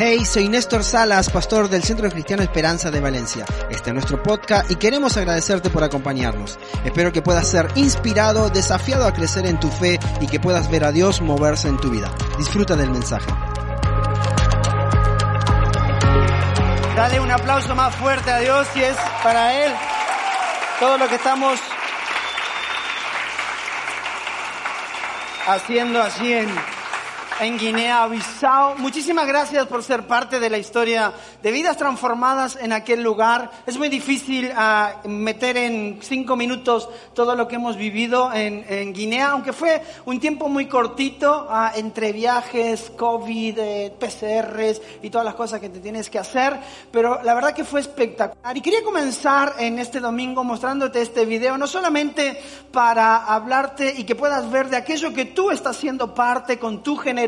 Hey, soy Néstor Salas, pastor del Centro Cristiano Esperanza de Valencia. Este es nuestro podcast y queremos agradecerte por acompañarnos. Espero que puedas ser inspirado, desafiado a crecer en tu fe y que puedas ver a Dios moverse en tu vida. Disfruta del mensaje. Dale un aplauso más fuerte a Dios y es para Él todo lo que estamos haciendo así en en Guinea-Bissau. Muchísimas gracias por ser parte de la historia de vidas transformadas en aquel lugar. Es muy difícil uh, meter en cinco minutos todo lo que hemos vivido en, en Guinea, aunque fue un tiempo muy cortito uh, entre viajes, COVID, eh, PCRs y todas las cosas que te tienes que hacer. Pero la verdad que fue espectacular. Y quería comenzar en este domingo mostrándote este video, no solamente para hablarte y que puedas ver de aquello que tú estás siendo parte con tu generación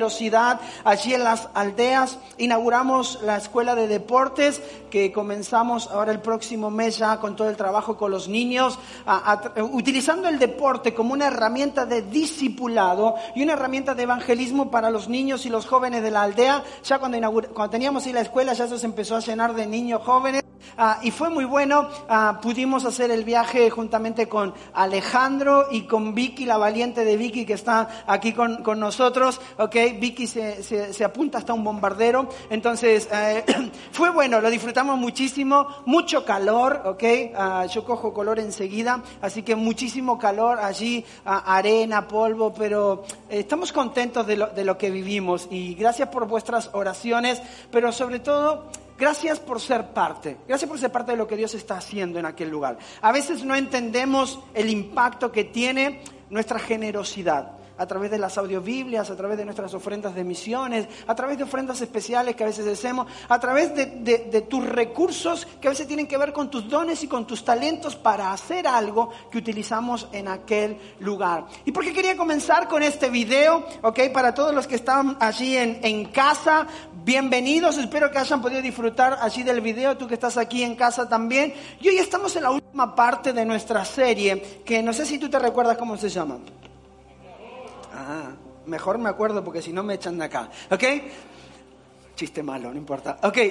allí en las aldeas. Inauguramos la escuela de deportes que comenzamos ahora el próximo mes ya con todo el trabajo con los niños, utilizando el deporte como una herramienta de discipulado y una herramienta de evangelismo para los niños y los jóvenes de la aldea. Ya cuando, cuando teníamos ahí la escuela ya eso se empezó a llenar de niños jóvenes. Uh, y fue muy bueno, uh, pudimos hacer el viaje juntamente con Alejandro y con Vicky, la valiente de Vicky que está aquí con, con nosotros, ok, Vicky se, se, se, apunta hasta un bombardero, entonces eh, fue bueno, lo disfrutamos muchísimo, mucho calor, ok, uh, yo cojo color enseguida, así que muchísimo calor allí, arena, polvo, pero eh, estamos contentos de lo, de lo que vivimos. Y gracias por vuestras oraciones, pero sobre todo Gracias por ser parte. Gracias por ser parte de lo que Dios está haciendo en aquel lugar. A veces no entendemos el impacto que tiene nuestra generosidad a través de las audiobiblias, a través de nuestras ofrendas de misiones, a través de ofrendas especiales que a veces hacemos, a través de, tus recursos que a veces tienen que ver con tus dones y con tus talentos para hacer algo que utilizamos en aquel lugar. ¿Y por qué quería comenzar con este video? Ok, para todos los que están allí en, en casa, bienvenidos, espero que hayan podido disfrutar allí del video, tú que estás aquí en casa también. Y hoy estamos en la última parte de nuestra serie, que no sé si tú te recuerdas cómo se llama. Mejor me acuerdo porque si no me echan de acá. ¿Ok? Chiste malo, no importa. Ok.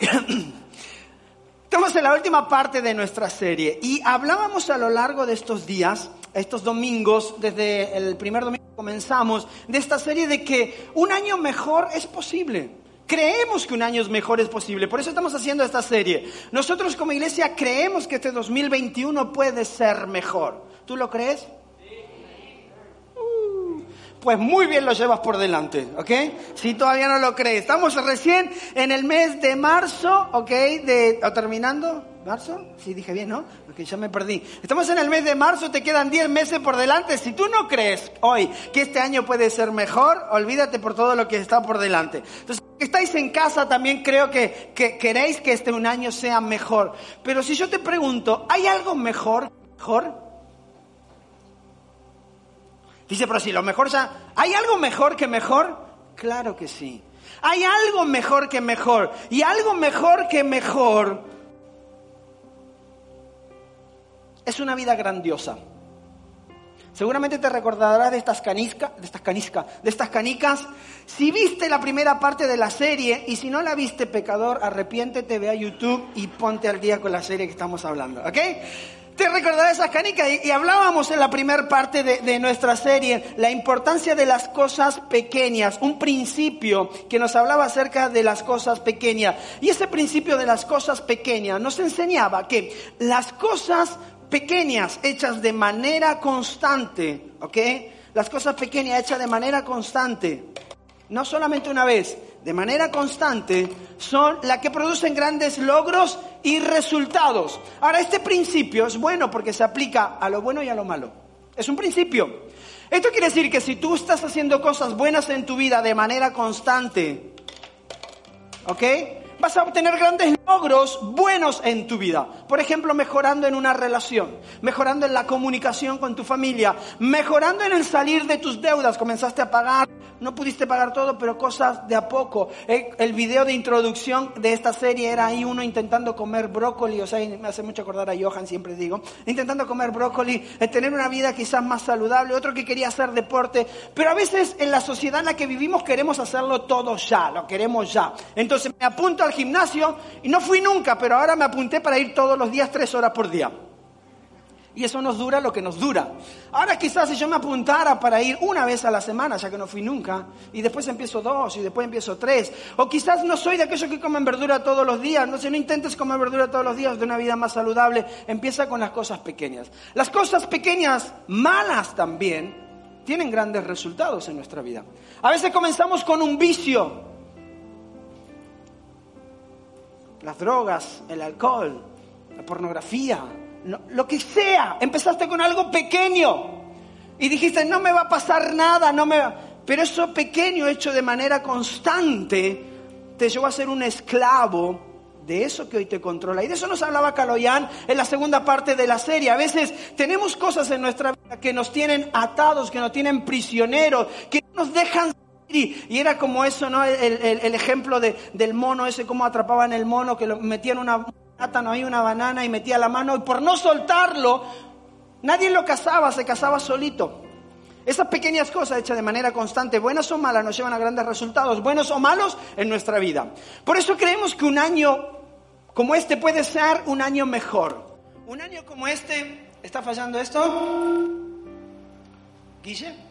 Estamos en la última parte de nuestra serie y hablábamos a lo largo de estos días, estos domingos, desde el primer domingo que comenzamos, de esta serie de que un año mejor es posible. Creemos que un año mejor es posible, por eso estamos haciendo esta serie. Nosotros como iglesia creemos que este 2021 puede ser mejor. ¿Tú lo crees? Pues muy bien lo llevas por delante, ¿ok? Si todavía no lo crees. Estamos recién en el mes de marzo, ¿ok? De, ¿O terminando? ¿Marzo? Sí, dije bien, ¿no? Ok, ya me perdí. Estamos en el mes de marzo, te quedan 10 meses por delante. Si tú no crees hoy que este año puede ser mejor, olvídate por todo lo que está por delante. Entonces, estáis en casa, también creo que, que queréis que este un año sea mejor. Pero si yo te pregunto, ¿hay algo mejor? ¿Mejor? Dice, pero si lo mejor ya... ¿Hay algo mejor que mejor? Claro que sí. Hay algo mejor que mejor. Y algo mejor que mejor es una vida grandiosa. Seguramente te recordarás de estas caniscas, de estas caniscas, de estas canicas. Si viste la primera parte de la serie y si no la viste, pecador, arrepiéntete, ve a YouTube y ponte al día con la serie que estamos hablando, ¿ok? Te recordarás esas canicas y, y, hablábamos en la primera parte de, de, nuestra serie la importancia de las cosas pequeñas, un principio que nos hablaba acerca de las cosas pequeñas. Y ese principio de las cosas pequeñas nos enseñaba que las cosas pequeñas hechas de manera constante, ¿ok? Las cosas pequeñas hechas de manera constante, no solamente una vez, de manera constante, son las que producen grandes logros y resultados. Ahora, este principio es bueno porque se aplica a lo bueno y a lo malo. Es un principio. Esto quiere decir que si tú estás haciendo cosas buenas en tu vida de manera constante, ¿ok? Vas a obtener grandes logros buenos en tu vida. Por ejemplo, mejorando en una relación, mejorando en la comunicación con tu familia, mejorando en el salir de tus deudas. Comenzaste a pagar, no pudiste pagar todo, pero cosas de a poco. El video de introducción de esta serie era ahí uno intentando comer brócoli, o sea, me hace mucho acordar a Johan, siempre digo, intentando comer brócoli, tener una vida quizás más saludable, otro que quería hacer deporte, pero a veces en la sociedad en la que vivimos queremos hacerlo todo ya, lo queremos ya. Entonces me apunto al gimnasio y no fui nunca, pero ahora me apunté para ir todos los días tres horas por día. Y eso nos dura lo que nos dura. Ahora quizás si yo me apuntara para ir una vez a la semana, ya que no fui nunca, y después empiezo dos, y después empiezo tres, o quizás no soy de aquellos que comen verdura todos los días, no sé, no intentes comer verdura todos los días de una vida más saludable, empieza con las cosas pequeñas. Las cosas pequeñas, malas también, tienen grandes resultados en nuestra vida. A veces comenzamos con un vicio, las drogas, el alcohol, la pornografía, lo que sea. Empezaste con algo pequeño y dijiste, no me va a pasar nada, no me Pero eso pequeño hecho de manera constante te llevó a ser un esclavo de eso que hoy te controla. Y de eso nos hablaba Caloyán en la segunda parte de la serie. A veces tenemos cosas en nuestra vida que nos tienen atados, que nos tienen prisioneros, que nos dejan y, era como eso, ¿no? El, ejemplo del mono ese, cómo atrapaban el mono, que lo metían una plátano ahí, una banana y metía la mano. Y por no soltarlo, nadie lo cazaba, se cazaba solito. Esas pequeñas cosas hechas de manera constante, buenas o malas, nos llevan a grandes resultados, buenos o malos, en nuestra vida. Por eso creemos que un año como este puede ser un año mejor. Un año como este, ¿está fallando esto? Guille.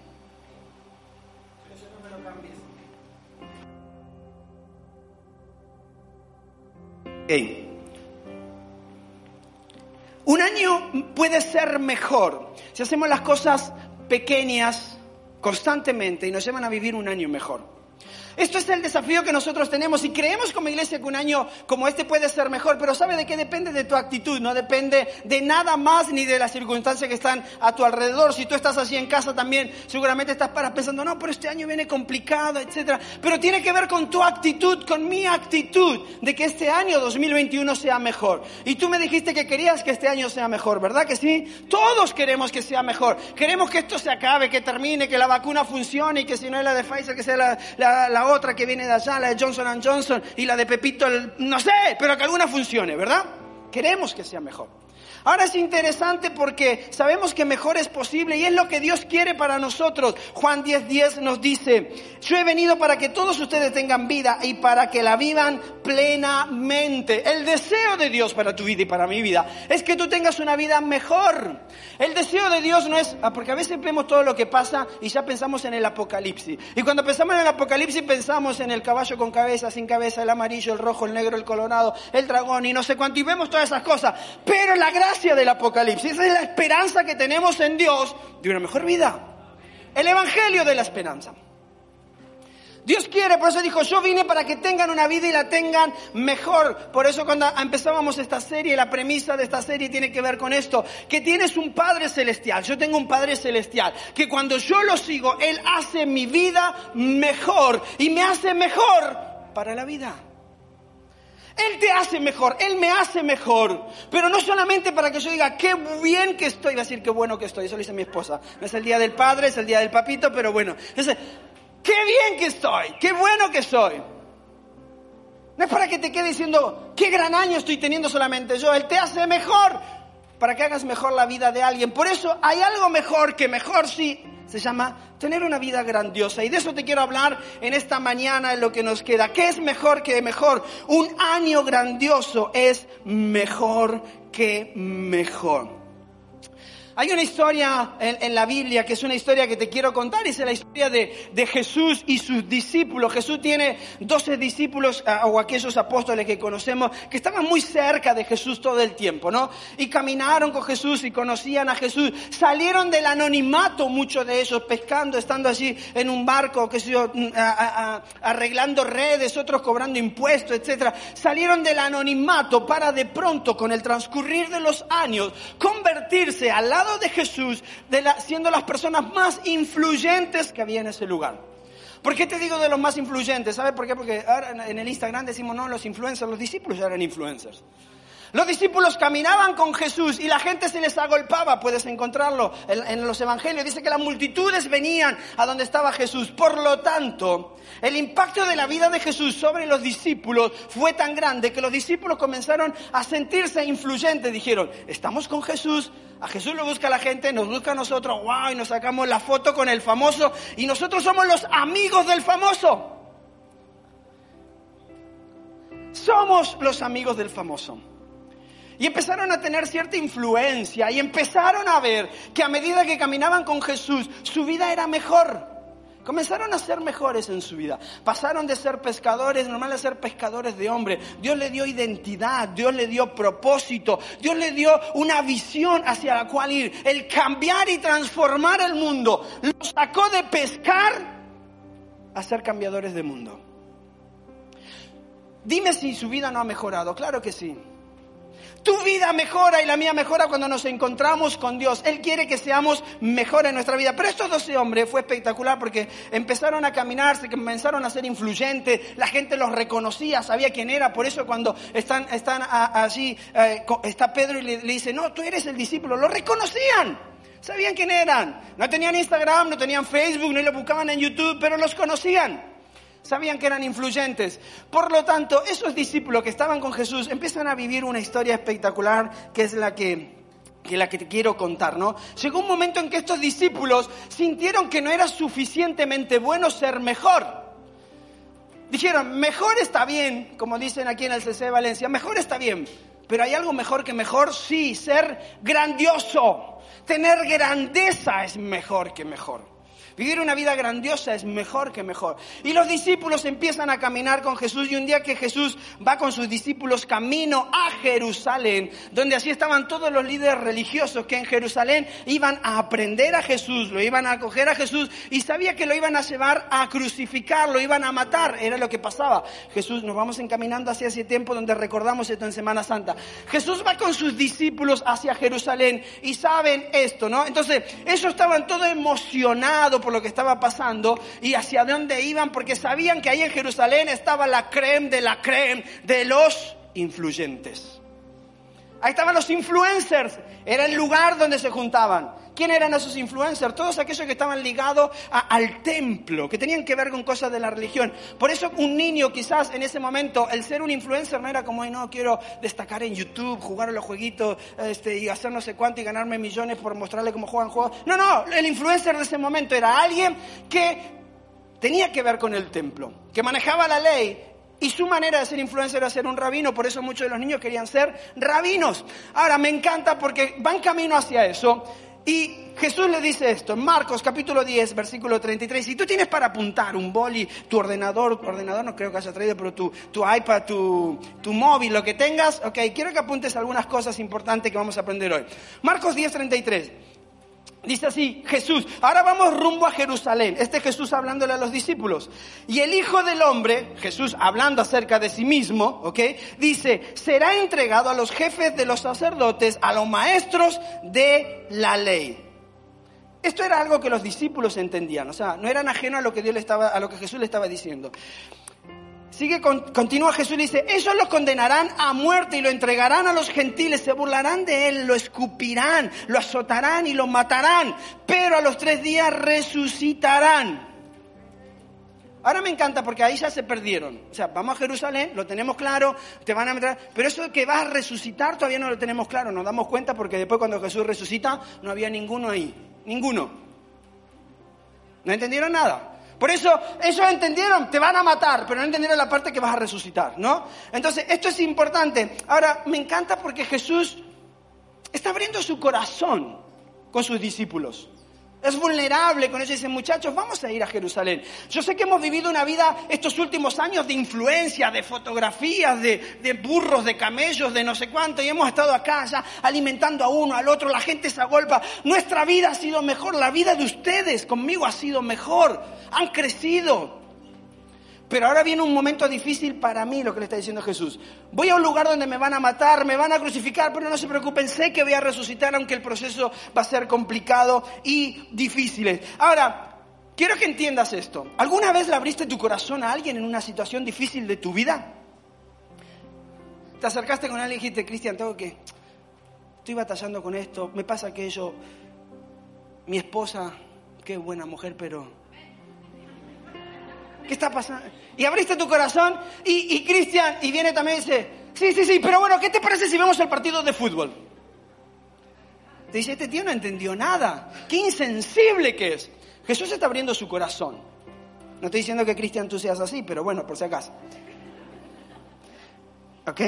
Un año puede ser mejor si hacemos las cosas pequeñas constantemente y nos llevan a vivir un año mejor. Esto es el desafío que nosotros tenemos y creemos como iglesia que un año como este puede ser mejor, pero ¿sabe de qué depende? De tu actitud, no depende de nada más ni de las circunstancias que están a tu alrededor. Si tú estás así en casa también, seguramente estás para pensando, no, pero este año viene complicado, etcétera. Pero tiene que ver con tu actitud, con mi actitud, de que este año 2021 sea mejor. Y tú me dijiste que querías que este año sea mejor, ¿verdad que sí? Todos queremos que sea mejor. Queremos que esto se acabe, que termine, que la vacuna funcione y que si no es la de Pfizer, que sea la, la, la otra que viene de allá, la de Johnson Johnson y la de Pepito, no sé, pero que alguna funcione, ¿verdad? Queremos que sea mejor. Ahora es interesante porque sabemos que mejor es posible y es lo que Dios quiere para nosotros. Juan 10:10 10 nos dice, yo he venido para que todos ustedes tengan vida y para que la vivan plenamente. El deseo de Dios para tu vida y para mi vida es que tú tengas una vida mejor. El deseo de Dios no es, ah, porque a veces vemos todo lo que pasa y ya pensamos en el apocalipsis. Y cuando pensamos en el apocalipsis pensamos en el caballo con cabeza, sin cabeza, el amarillo, el rojo, el negro, el colorado, el dragón y no sé cuánto. Y vemos todas esas cosas. Pero la gracia del apocalipsis, esa es la esperanza que tenemos en Dios de una mejor vida. El evangelio de la esperanza. Dios quiere, por eso dijo, yo vine para que tengan una vida y la tengan mejor. Por eso cuando empezábamos esta serie, la premisa de esta serie tiene que ver con esto, que tienes un Padre Celestial, yo tengo un Padre Celestial, que cuando yo lo sigo, Él hace mi vida mejor y me hace mejor para la vida. Él te hace mejor, Él me hace mejor. Pero no solamente para que yo diga, qué bien que estoy, va a decir qué bueno que estoy, eso lo dice mi esposa. No es el día del padre, es el día del papito, pero bueno. Qué bien que estoy, qué bueno que soy. No es para que te quede diciendo, qué gran año estoy teniendo solamente yo. Él te hace mejor para que hagas mejor la vida de alguien. Por eso hay algo mejor que mejor sí se llama tener una vida grandiosa. Y de eso te quiero hablar en esta mañana, en lo que nos queda. ¿Qué es mejor que mejor? Un año grandioso es mejor que mejor. Hay una historia en, la Biblia que es una historia que te quiero contar, es la historia de, de Jesús y sus discípulos. Jesús tiene doce discípulos o aquellos apóstoles que conocemos que estaban muy cerca de Jesús todo el tiempo, ¿no? Y caminaron con Jesús y conocían a Jesús. Salieron del anonimato muchos de ellos, pescando, estando allí en un barco, que yo, mm, arreglando redes, otros cobrando impuestos, etcétera. Salieron del anonimato para de pronto, con el transcurrir de los años, convertirse al lado de Jesús, siendo las personas más influyentes que había en ese lugar. ¿Por qué te digo de los más influyentes? ¿Sabes por qué? Porque ahora en- el Instagram decimos, no, los influencers, los discípulos eran influencers. Los discípulos caminaban con Jesús y la gente se les agolpaba, puedes encontrarlo en, en los evangelios, dice que las multitudes venían a donde estaba Jesús. Por lo tanto, el impacto de la vida de Jesús sobre los discípulos fue tan grande que los discípulos comenzaron a sentirse influyentes. Dijeron, estamos con Jesús, a Jesús lo busca la gente, nos busca a nosotros, wow, y nos sacamos la foto con el famoso y nosotros somos los amigos del famoso. Somos los amigos del famoso. Y empezaron a tener cierta influencia y empezaron a ver que a medida que caminaban con Jesús, su vida era mejor. Comenzaron a ser mejores en su vida. Pasaron de ser pescadores normales a ser pescadores de hombre. Dios le dio identidad, Dios le dio propósito, Dios le dio una visión hacia la cual ir. El cambiar y transformar el mundo. Los sacó de pescar a ser cambiadores de mundo. Dime si su vida no ha mejorado. Claro que sí. Tu vida mejora y la mía mejora cuando nos encontramos con Dios. Él quiere que seamos mejores en nuestra vida. Pero estos 12 hombres fue espectacular porque empezaron a caminarse, comenzaron a ser influyentes, la gente los reconocía, sabía quién era. Por eso cuando están, están allí, eh, está Pedro y le, le dice, no, tú eres el discípulo. Lo reconocían. Sabían quién eran. No tenían Instagram, no tenían Facebook, no lo buscaban en YouTube, pero los conocían. Sabían que eran influyentes. Por lo tanto, esos discípulos que estaban con Jesús empiezan a vivir una historia espectacular que es la que, que la que te quiero contar, ¿no? Llegó un momento en que estos discípulos sintieron que no era suficientemente bueno ser mejor. Dijeron, mejor está bien, como dicen aquí en el CC Valencia, mejor está bien, pero hay algo mejor que mejor, sí, ser grandioso, tener grandeza es mejor que mejor. Vivir una vida grandiosa es mejor que mejor. Y los discípulos empiezan a caminar con Jesús y un día que Jesús va con sus discípulos camino a Jerusalén, donde así estaban todos los líderes religiosos que en Jerusalén iban a aprender a Jesús, lo iban a acoger a Jesús y sabía que lo iban a llevar a crucificar, lo iban a matar, era lo que pasaba. Jesús, nos vamos encaminando hacia ese tiempo donde recordamos esto en Semana Santa. Jesús va con sus discípulos hacia Jerusalén y saben esto, ¿no? Entonces, ellos estaban todos emocionados por lo que estaba pasando y hacia dónde iban porque sabían que ahí en Jerusalén estaba la creme de la creme de los influyentes. Ahí estaban los influencers, era el lugar donde se juntaban. ¿Quién eran esos influencers? Todos aquellos que estaban ligados al templo, que tenían que ver con cosas de la religión. Por eso un niño quizás en ese momento, el ser un influencer no era como, "Ay, no, quiero destacar en YouTube, jugar a los jueguitos este, y hacer no sé cuánto y ganarme millones por mostrarle cómo juegan juegos. No, no, el influencer de ese momento era alguien que tenía que ver con el templo, que manejaba la ley. Y su manera de ser influencer era ser un rabino, por eso muchos de los niños querían ser rabinos. Ahora, me encanta porque van camino hacia eso. Y Jesús le dice esto, en Marcos capítulo 10, versículo 33, si tú tienes para apuntar un boli, tu ordenador, tu ordenador no creo que haya traído, pero tu, tu iPad, tu, tu móvil, lo que tengas, ok, quiero que apuntes algunas cosas importantes que vamos a aprender hoy. Marcos 10, 33. Dice así, Jesús, ahora vamos rumbo a Jerusalén. Este Jesús hablándole a los discípulos. Y el Hijo del Hombre, Jesús hablando acerca de sí mismo, ¿ok? Dice, será entregado a los jefes de los sacerdotes, a los maestros de la ley. Esto era algo que los discípulos entendían, o sea, no eran ajenos a lo que a lo que Jesús le estaba diciendo. Sigue, con- continúa Jesús y dice, ellos lo condenarán a muerte y lo entregarán a los gentiles, se burlarán de él, lo escupirán, lo azotarán y lo matarán, pero a los tres días resucitarán. Ahora me encanta porque ahí ya se perdieron. O sea, vamos a Jerusalén, lo tenemos claro, te van a meter, pero eso que vas a resucitar todavía no lo tenemos claro, nos damos cuenta porque después cuando Jesús resucita no había ninguno ahí, ninguno. No entendieron nada. Por eso ellos entendieron, te van a matar, pero no entendieron la parte que vas a resucitar, ¿no? Entonces, esto es importante. Ahora, me encanta porque Jesús está abriendo su corazón con sus discípulos. Es vulnerable con ellos. Dice, muchachos, vamos a ir a Jerusalén. Yo sé que hemos vivido una vida estos últimos años de influencia, de fotografías, de, de burros, de camellos, de no sé cuánto. Y hemos estado acá ya alimentando a uno, al otro. La gente se agolpa. Nuestra vida ha sido mejor. La vida de ustedes conmigo ha sido mejor. Han crecido. Pero ahora viene un momento difícil para mí, lo que le está diciendo Jesús. Voy a un lugar donde me van a matar, me van a crucificar, pero no se preocupen, sé que voy a resucitar, aunque el proceso va a ser complicado y difícil. Ahora, quiero que entiendas esto. ¿Alguna vez le abriste tu corazón a alguien en una situación difícil de tu vida? Te acercaste con alguien y dijiste, Cristian, tengo que... Estoy batallando con esto, me pasa aquello. Mi esposa, qué buena mujer, pero ¿Qué está pasando? Y abriste tu corazón y, Cristian, y viene también y dice, sí, sí, sí, pero bueno, ¿qué te parece si vemos el partido de fútbol? Te dice, este tío no entendió nada. Qué insensible que es. Jesús está abriendo su corazón. No estoy diciendo que Cristian tú seas así, pero bueno, por si acaso. ¿Ok?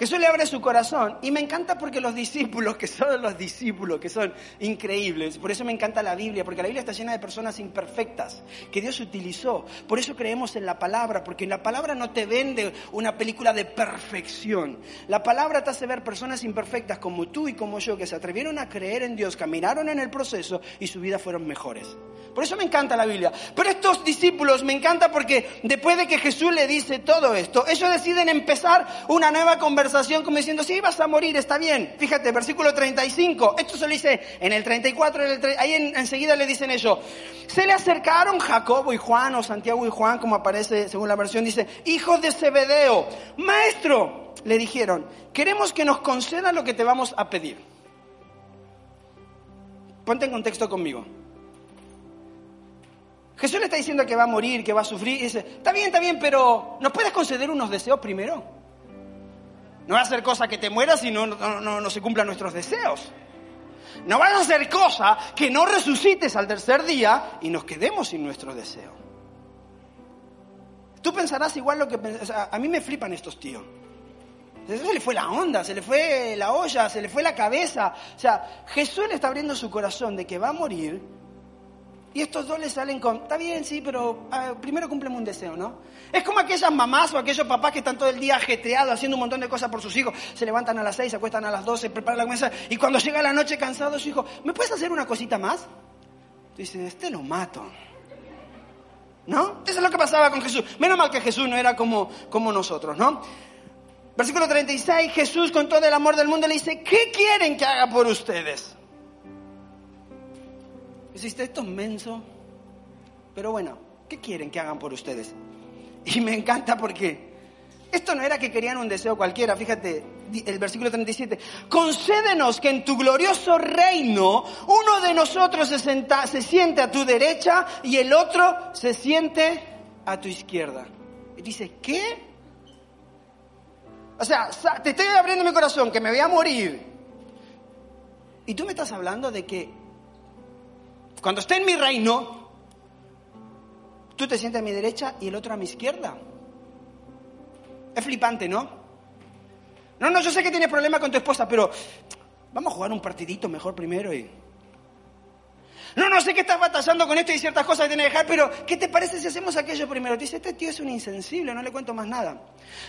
Jesús le abre su corazón y me encanta porque los discípulos, que son los discípulos, que son increíbles, por eso me encanta la Biblia, porque la Biblia está llena de personas imperfectas que Dios utilizó. Por eso creemos en la palabra, porque la palabra no te vende una película de perfección. La palabra te hace ver personas imperfectas como tú y como yo, que se atrevieron a creer en Dios, caminaron en el proceso y su vida fueron mejores. Por eso me encanta la Biblia. Pero estos discípulos me encanta porque después de que Jesús le dice todo esto, ellos deciden empezar una nueva conversación como diciendo, sí, vas a morir, está bien. Fíjate, versículo 35, esto se lo dice en el 34, en ahí enseguida le dicen eso. Se le acercaron Jacobo y Juan, o Santiago y Juan, como aparece según la versión, dice, hijos de Zebedeo, maestro, le dijeron, queremos que nos conceda lo que te vamos a pedir. Ponte en contexto conmigo. Jesús le está diciendo que va a morir, que va a sufrir, y dice, está bien, está bien, pero ¿nos puedes conceder unos deseos primero? No va a hacer cosa que te mueras y no, no, se cumplan nuestros deseos. No vas a hacer cosa que no resucites al tercer día y nos quedemos sin nuestro deseo. Tú pensarás igual lo que... a mí me flipan estos tíos. Se le fue la onda, se le fue la olla, se le fue la cabeza. O sea, Jesús le está abriendo su corazón de que va a morir y estos dos le salen con, está bien, sí, pero ah, primero cúmpleme un deseo, ¿no? Es como aquellas mamás o aquellos papás que están todo el día ajetreados haciendo un montón de cosas por sus hijos. Se levantan a las seis, se acuestan a las doce, preparan la mesa y cuando llega la noche cansado su hijo, ¿me puedes hacer una cosita más? Dice, este lo mato. ¿No? Eso es lo que pasaba con Jesús. Menos mal que Jesús no era como, como nosotros, ¿no? Versículo 36, Jesús con todo el amor del mundo le dice, ¿qué quieren que haga por ustedes? Hiciste esto menso. Pero bueno, ¿qué quieren que hagan por ustedes? Y me encanta porque esto no era que querían un deseo cualquiera. Fíjate, el versículo 37. Concédenos que en tu glorioso reino uno de nosotros se, se siente a tu derecha y el otro se siente a tu izquierda. Y dice, ¿qué? O sea, te estoy abriendo mi corazón, que me voy a morir. Y tú me estás hablando de que cuando esté en mi reino, tú te sientes a mi derecha y el otro a mi izquierda. Es flipante, ¿no? No, no, yo sé que tienes problema con tu esposa, pero vamos a jugar un partidito mejor primero y no, no sé qué estás batallando con esto y ciertas cosas que tienes que dejar, pero ¿qué te parece si hacemos aquello primero? Te dice, este tío es un insensible, no le cuento más nada.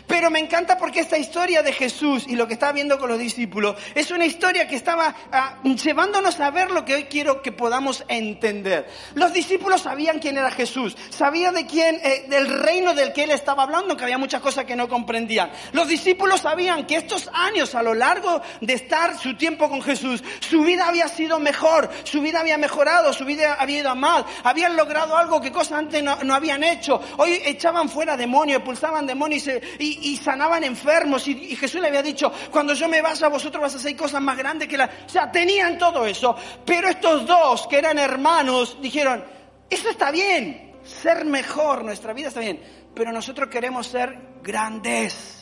Pero me encanta porque esta historia de Jesús y lo que estaba viendo con los discípulos es una historia que estaba ah, llevándonos a ver lo que hoy quiero que podamos entender. Los discípulos sabían quién era Jesús, sabían de quién, eh, del reino del que él estaba hablando, que había muchas cosas que no comprendían. Los discípulos sabían que estos años a lo largo de estar su tiempo con Jesús, su vida había sido mejor, su vida había mejorado su vida había ido a mal, habían logrado algo que cosas antes no, habían hecho. Hoy echaban fuera demonios, expulsaban demonios y, sanaban enfermos. Y, Jesús le había dicho, cuando yo me vaya, vosotros vas a hacer cosas más grandes que la... O sea, tenían todo eso. Pero estos dos, que eran hermanos, dijeron, eso está bien, ser mejor, nuestra vida está bien, pero nosotros queremos ser grandes.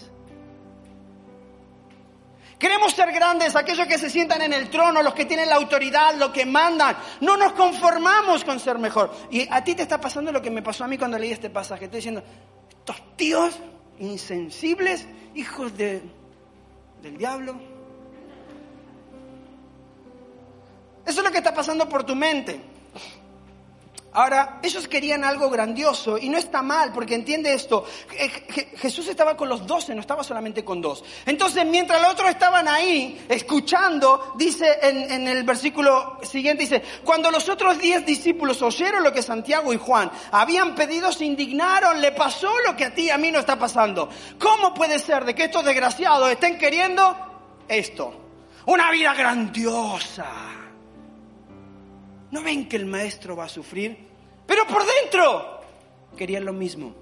Queremos ser grandes, aquellos que se sientan en el trono, los que tienen la autoridad, los que mandan. No nos conformamos con ser mejor. Y a ti te está pasando lo que me pasó a mí cuando leí este pasaje. Estoy diciendo, estos tíos insensibles, hijos de, del diablo. Eso es lo que está pasando por tu mente. Ahora, ellos querían algo grandioso y no está mal, porque entiende esto. Je- Je- Jesús estaba con los doce, no estaba solamente con dos. Entonces, mientras los otros estaban ahí, escuchando, dice en, en el versículo siguiente, dice, cuando los otros diez discípulos oyeron lo que Santiago y Juan habían pedido, se indignaron, le pasó lo que a ti y a mí no está pasando. ¿Cómo puede ser de que estos desgraciados estén queriendo esto? Una vida grandiosa. ¿No ven que el maestro va a sufrir? Pero por dentro querían lo mismo.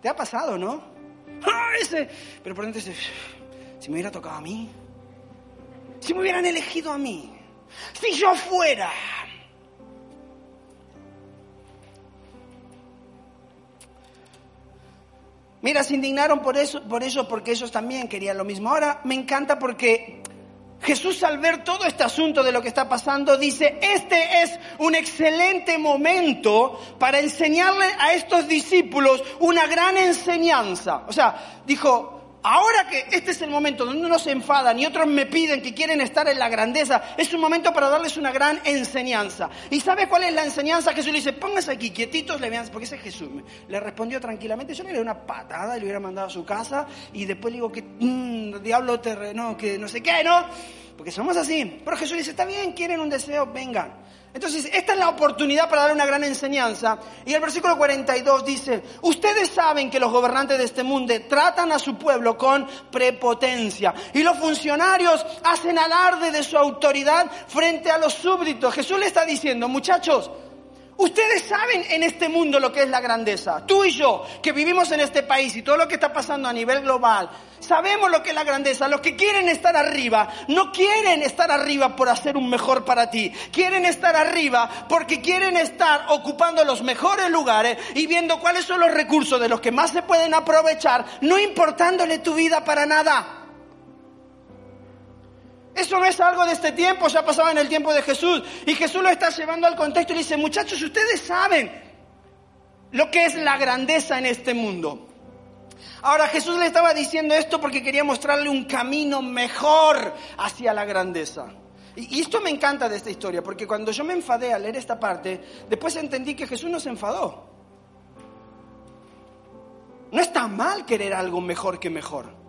¿Te ha pasado, no? ¡Ah! Pero por dentro dice, si me hubiera tocado a mí, si me hubieran elegido a mí, si yo fuera. Mira, se indignaron por eso, por eso, porque ellos también querían lo mismo. Ahora me encanta porque Jesús al ver todo este asunto de lo que está pasando dice, este es un excelente momento para enseñarle a estos discípulos una gran enseñanza. O sea, dijo, ahora que este es el momento donde uno se enfadan y otros me piden que quieren estar en la grandeza, es un momento para darles una gran enseñanza. ¿Y sabe cuál es la enseñanza? Jesús le dice, pónganse aquí quietitos, le porque ese es Jesús. Le respondió tranquilamente, yo le di una patada y le hubiera mandado a su casa y después le digo que, mmm, diablo terreno, que no sé qué, ¿no? Porque somos así. Pero Jesús dice, está bien, quieren un deseo, vengan. Entonces, esta es la oportunidad para dar una gran enseñanza. Y el versículo 42 dice, ustedes saben que los gobernantes de este mundo tratan a su pueblo con prepotencia. Y los funcionarios hacen alarde de su autoridad frente a los súbditos. Jesús le está diciendo, muchachos, Ustedes saben en este mundo lo que es la grandeza. Tú y yo, que vivimos en este país y todo lo que está pasando a nivel global, sabemos lo que es la grandeza. Los que quieren estar arriba, no quieren estar arriba por hacer un mejor para ti. Quieren estar arriba porque quieren estar ocupando los mejores lugares y viendo cuáles son los recursos de los que más se pueden aprovechar, no importándole tu vida para nada. Eso no es algo de este tiempo, ya pasaba en el tiempo de Jesús. Y Jesús lo está llevando al contexto y dice, muchachos, ustedes saben lo que es la grandeza en este mundo. Ahora Jesús le estaba diciendo esto porque quería mostrarle un camino mejor hacia la grandeza. Y y esto me encanta de esta historia, porque cuando yo me enfadé al leer esta parte, después entendí que Jesús no se enfadó. No está mal querer algo mejor que mejor.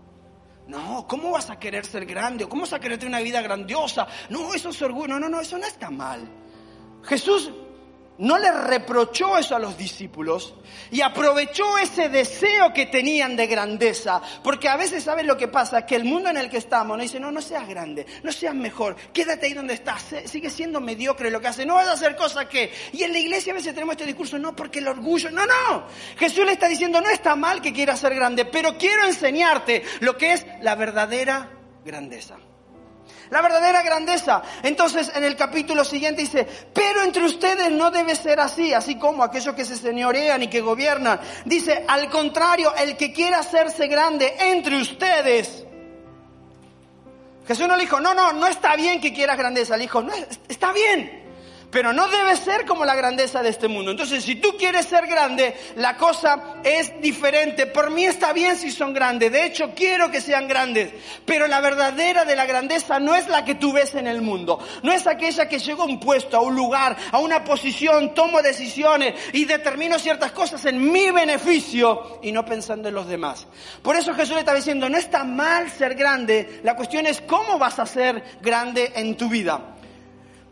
No, ¿cómo vas a querer ser grande? ¿Cómo vas a querer tener una vida grandiosa? No, eso es orgullo. No, no, no, eso no está mal. Jesús no le reprochó eso a los discípulos y aprovechó ese deseo que tenían de grandeza. Porque a veces, ¿sabes lo que pasa? Que el mundo en el que estamos nos dice, no, no seas grande, no seas mejor, quédate ahí donde estás, sigue siendo mediocre lo que hace, no vas a hacer cosas que... Y en la iglesia a veces tenemos este discurso, no, porque el orgullo, no, no. Jesús le está diciendo, no está mal que quieras ser grande, pero quiero enseñarte lo que es la verdadera grandeza. La verdadera grandeza. Entonces en el capítulo siguiente dice, pero entre ustedes no debe ser así, así como aquellos que se señorean y que gobiernan. Dice, al contrario, el que quiera hacerse grande entre ustedes. Jesús no le dijo, no, no, no está bien que quieras grandeza. Le dijo, no, está bien. Pero no debe ser como la grandeza de este mundo. Entonces, si tú quieres ser grande, la cosa es diferente. Por mí está bien si son grandes. De hecho, quiero que sean grandes. Pero la verdadera de la grandeza no es la que tú ves en el mundo. No es aquella que llego a un puesto, a un lugar, a una posición, tomo decisiones y determino ciertas cosas en mi beneficio y no pensando en los demás. Por eso Jesús le está diciendo, no está mal ser grande. La cuestión es cómo vas a ser grande en tu vida.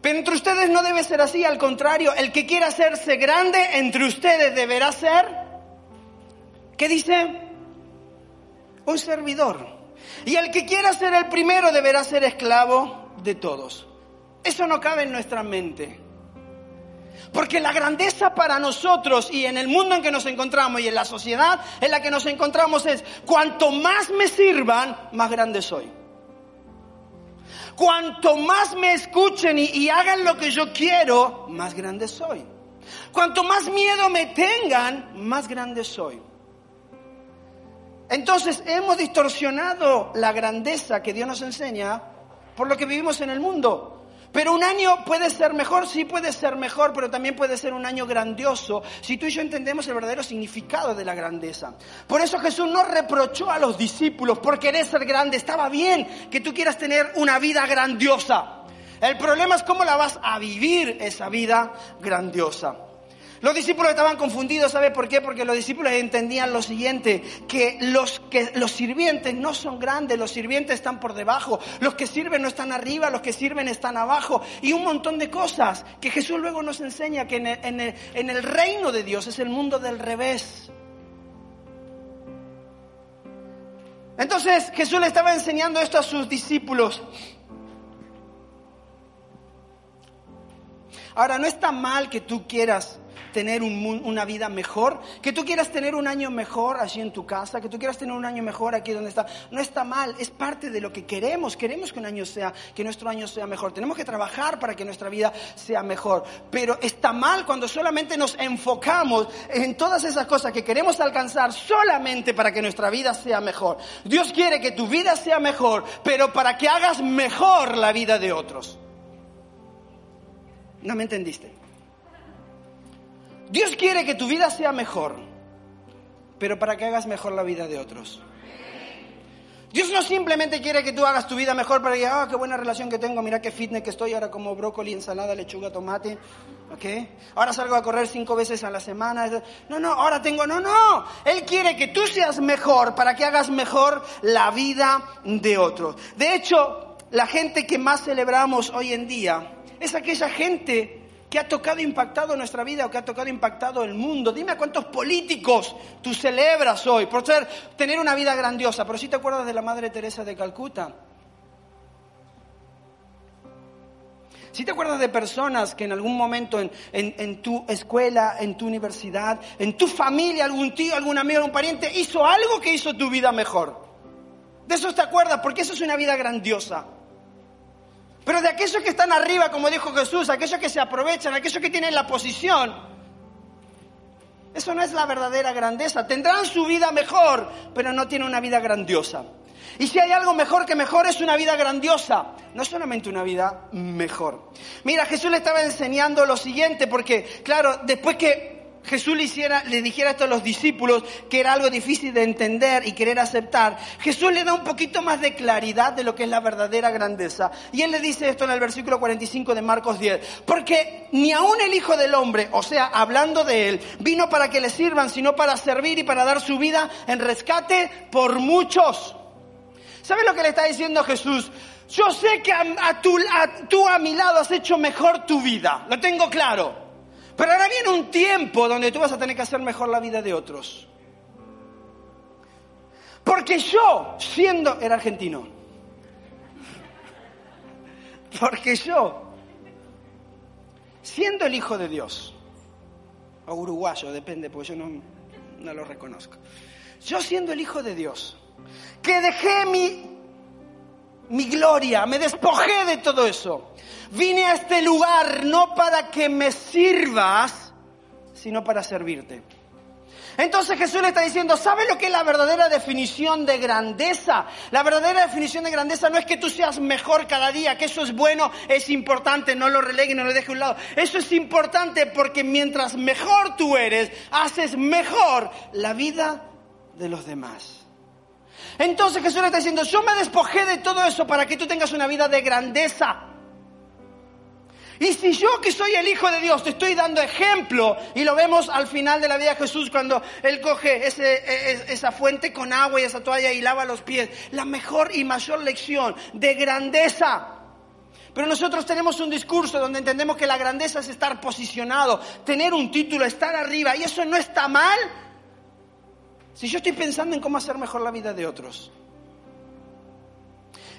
Pero entre ustedes no debe ser así, al contrario, el que quiera hacerse grande entre ustedes deberá ser, ¿qué dice? Un servidor. Y el que quiera ser el primero deberá ser esclavo de todos. Eso no cabe en nuestra mente. Porque la grandeza para nosotros y en el mundo en que nos encontramos y en la sociedad en la que nos encontramos es, cuanto más me sirvan, más grande soy. Cuanto más me escuchen y, hagan lo que yo quiero, más grande soy. Cuanto más miedo me tengan, más grande soy. Entonces hemos distorsionado la grandeza que Dios nos enseña por lo que vivimos en el mundo. Pero un año puede ser mejor, sí puede ser mejor, pero también puede ser un año grandioso si tú y yo entendemos el verdadero significado de la grandeza. Por eso Jesús no reprochó a los discípulos por querer ser grande. Estaba bien que tú quieras tener una vida grandiosa. El problema es cómo la vas a vivir esa vida grandiosa. Los discípulos estaban confundidos, ¿sabe por qué? Porque los discípulos entendían lo siguiente, que los, que los sirvientes no son grandes, los sirvientes están por debajo, los que sirven no están arriba, los que sirven están abajo, y un montón de cosas que Jesús luego nos enseña que en el, en el, en el reino de Dios es el mundo del revés. Entonces Jesús le estaba enseñando esto a sus discípulos. Ahora, no está mal que tú quieras tener una vida mejor, que tú quieras tener un año mejor allí en tu casa, que tú quieras tener un año mejor aquí donde está. No está mal, es parte de lo que queremos. Queremos que un año sea, que nuestro año sea mejor. Tenemos que trabajar para que nuestra vida sea mejor. Pero está mal cuando solamente nos enfocamos en todas esas cosas que queremos alcanzar solamente para que nuestra vida sea mejor. Dios quiere que tu vida sea mejor, pero para que hagas mejor la vida de otros. ¿No me entendiste? Dios quiere que tu vida sea mejor, pero para que hagas mejor la vida de otros. Dios no simplemente quiere que tú hagas tu vida mejor para que, ah, qué buena relación que tengo, mira qué fitness que estoy ahora como brócoli, ensalada, lechuga, tomate, ¿ok? Ahora salgo a correr cinco veces a la semana. No, no, ahora tengo, no, no. Él quiere que tú seas mejor para que hagas mejor la vida de otros. De hecho, la gente que más celebramos hoy en día es aquella gente que ha tocado, impactado nuestra vida o que ha tocado, impactado el mundo. Dime a cuántos políticos tú celebras hoy por tener una vida grandiosa. Pero si te acuerdas de la Madre Teresa de Calcuta. Si te acuerdas de personas que en algún momento en, en, tu escuela, en tu universidad, en tu familia, algún tío, algún amigo, algún pariente hizo algo que hizo tu vida mejor. De eso te acuerdas, porque eso es una vida grandiosa. Pero de aquellos que están arriba, como dijo Jesús, aquellos que se aprovechan, aquellos que tienen la posición, eso no es la verdadera grandeza. Tendrán su vida mejor, pero no tienen una vida grandiosa. Y si hay algo mejor que mejor es una vida grandiosa, no solamente una vida mejor. Mira, Jesús le estaba enseñando lo siguiente, porque claro, después que Jesús le, dijera esto a los discípulos, que era algo difícil de entender y querer aceptar, Jesús le da un poquito más de claridad de lo que es la verdadera grandeza. Y él le dice esto en el versículo 45 de Marcos 10, porque ni aun el Hijo del Hombre, o sea, hablando de él, vino para que le sirvan, sino para servir y para dar su vida en rescate por muchos. ¿Sabes lo que le está diciendo Jesús? Yo sé que a, tú a mi lado has hecho mejor tu vida, lo tengo claro. Pero ahora viene un tiempo donde tú vas a tener que hacer mejor la vida de otros. Porque yo, siendo, era argentino, porque yo, siendo el Hijo de Dios, o uruguayo, depende, porque yo no, no lo reconozco, yo siendo el Hijo de Dios, que dejé mi, mi gloria, me despojé de todo eso, Vine a este lugar no para que me sirvas, sino para servirte. Entonces Jesús le está diciendo, ¿sabes lo que es la verdadera definición de grandeza? La verdadera definición de grandeza no es que tú seas mejor cada día, que eso es bueno, es importante, no lo relegue, no lo deje a un lado. Eso es importante porque mientras mejor tú eres, haces mejor la vida de los demás. Entonces Jesús le está diciendo, yo me despojé de todo eso para que tú tengas una vida de grandeza. Y si yo que soy el Hijo de Dios te estoy dando ejemplo, y lo vemos al final de la vida de Jesús cuando Él coge e, e, esa fuente con agua y esa toalla y lava los pies, la mejor y mayor lección de grandeza. Pero nosotros tenemos un discurso donde entendemos que la grandeza es estar posicionado, tener un título, estar arriba, y eso no está mal. Si yo estoy pensando en cómo hacer mejor la vida de otros.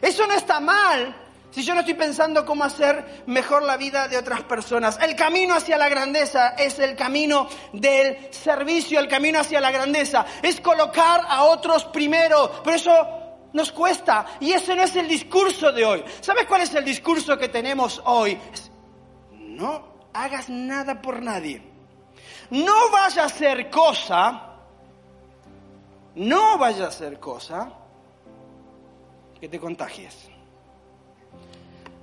Eso no está mal si yo no estoy pensando cómo hacer mejor la vida de otras personas. El camino hacia la grandeza es el camino del servicio, el camino hacia la grandeza. Es colocar a otros primero. Pero eso nos cuesta. Y ese no es el discurso de hoy. ¿Sabes cuál es el discurso que tenemos hoy? no hagas nada por nadie. No vaya a hacer cosa. No vaya a hacer cosa que te contagies.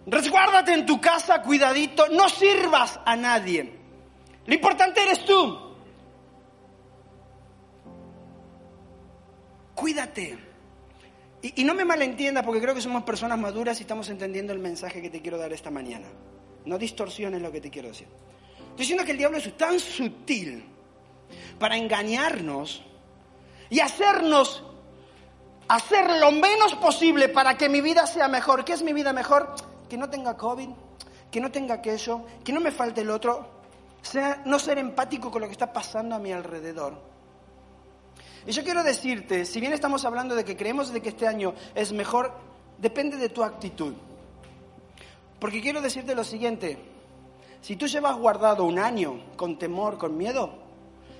Resguárdate en tu casa, cuidadito, no sirvas a nadie. Lo importante eres tú. Cuídate. Y, no me malentienda porque creo que somos personas maduras y estamos entendiendo el mensaje que te quiero dar esta mañana. No distorsiones lo que te quiero decir. Estoy diciendo que el diablo es tan sutil para engañarnos y hacernos hacer lo menos posible para que mi vida sea mejor. ¿Qué es mi vida mejor? Que no tenga COVID, que no tenga aquello, que no me falte el otro. Sea, no ser empático con lo que está pasando a mi alrededor. Y yo quiero decirte, si bien estamos hablando de que creemos de que este año es mejor, depende de tu actitud. Porque quiero decirte lo siguiente, si tú llevas guardado un año con temor, con miedo,